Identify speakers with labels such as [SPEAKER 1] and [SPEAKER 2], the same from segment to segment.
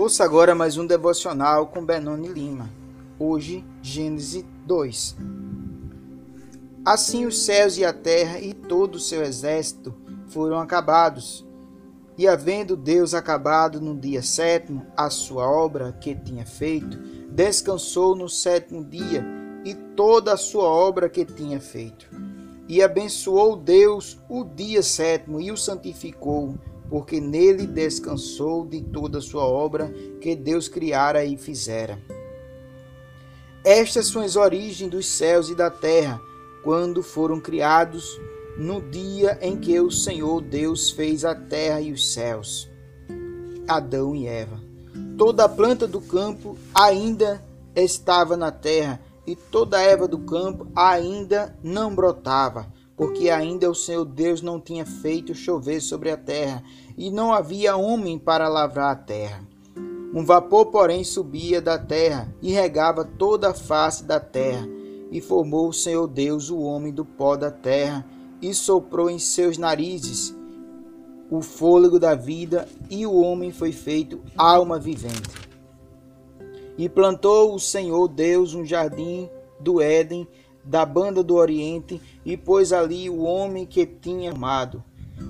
[SPEAKER 1] Ouça agora mais um devocional com Benoni Lima. Hoje, Gênesis 2. Assim os céus e a terra e todo o seu exército foram acabados. E havendo Deus acabado no dia sétimo a sua obra que tinha feito, descansou no sétimo dia e toda a sua obra que tinha feito. E abençoou Deus o dia sétimo e o santificou, porque nele descansou de toda a sua obra que Deus criara e fizera. Estas são as origens dos céus e da terra, quando foram criados no dia em que o Senhor Deus fez a terra e os céus. Adão e Eva. Toda a planta do campo ainda estava na terra, e toda a erva do campo ainda não brotava, porque ainda o Senhor Deus não tinha feito chover sobre a terra, e não havia homem para lavrar a terra. Um vapor, porém, subia da terra e regava toda a face da terra, e formou o Senhor Deus o homem do pó da terra, e soprou em seus narizes o fôlego da vida, e o homem foi feito alma vivente. E plantou o Senhor Deus um jardim do Éden, da banda do Oriente, e pôs ali o homem que tinha amado.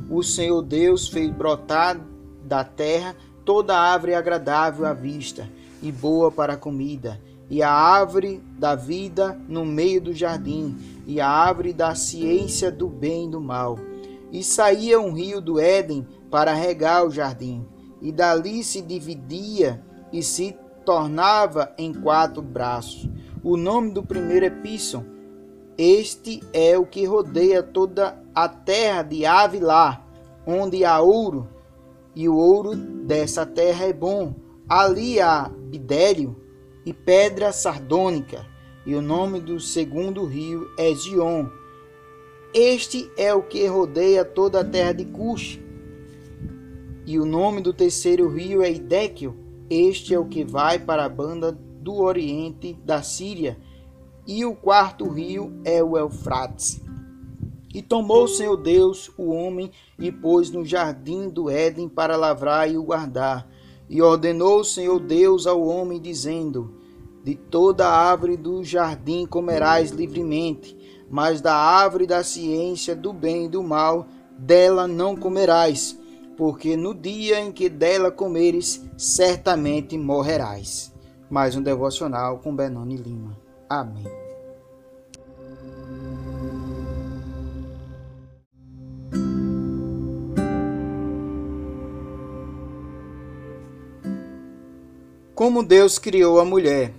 [SPEAKER 1] O Senhor Deus fez brotar da terra toda árvore agradável à vista e boa para a comida, e a árvore da vida no meio do jardim, e a árvore da ciência do bem e do mal. E saía um rio do Éden para regar o jardim, e dali se dividia e se tornava em quatro braços. O nome do primeiro é Pisson. Este é o que rodeia toda a terra de Avilá, onde há ouro, e o ouro dessa terra é bom. Ali há bidério e pedra sardônica, e o nome do segundo rio é Gion. Este é o que rodeia toda a terra de Cush. E o nome do terceiro rio é Idéquio, este é o que vai para a banda do oriente da Síria, e o quarto rio é o Eufrates. E tomou o Senhor Deus o homem e pôs no jardim do Éden para lavrar e o guardar. E ordenou o Senhor Deus ao homem, dizendo: De toda árvore do jardim comerás livremente, mas da árvore da ciência do bem e do mal, dela não comerás porque no dia em que dela comeres, certamente morrerás. Mais um devocional com Benoni Lima. Amém. Como Deus criou a mulher,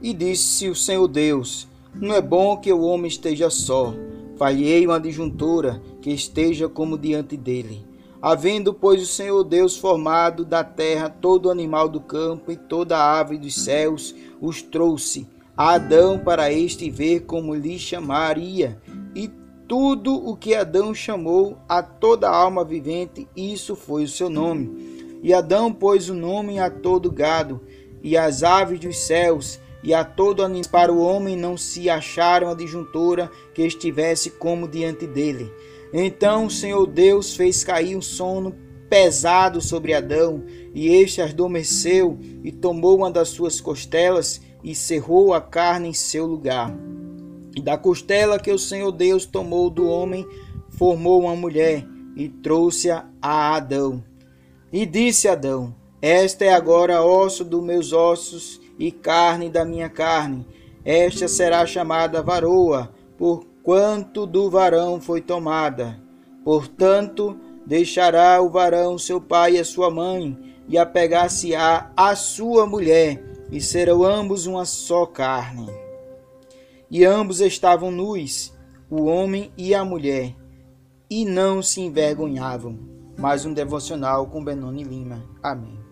[SPEAKER 1] e disse o Senhor Deus: Não é bom que o homem esteja só. Falhei uma disjuntora que esteja como diante dele. Havendo, pois, o Senhor Deus formado da terra todo animal do campo e toda ave dos céus, os trouxe Adão para este ver como lhe chamaria. E tudo o que Adão chamou a toda alma vivente, isso foi o seu nome. E Adão pôs o nome a todo gado, e às aves dos céus, e a todo animal. Para o homem não se acharam a disjuntora que estivesse como diante dele. Então o Senhor Deus fez cair um sono pesado sobre Adão, e este adormeceu e tomou uma das suas costelas e cerrou a carne em seu lugar. E da costela que o Senhor Deus tomou do homem, formou uma mulher e trouxe-a a Adão. E disse Adão: Esta é agora osso dos meus ossos e carne da minha carne. Esta será chamada varoa, por quanto do varão foi tomada. Portanto, deixará o varão seu pai e a sua mãe, e apegar-se-á à sua mulher, e serão ambos uma só carne. E ambos estavam nus, o homem e a mulher, e não se envergonhavam. Mais um devocional com Benoni Lima. Amém.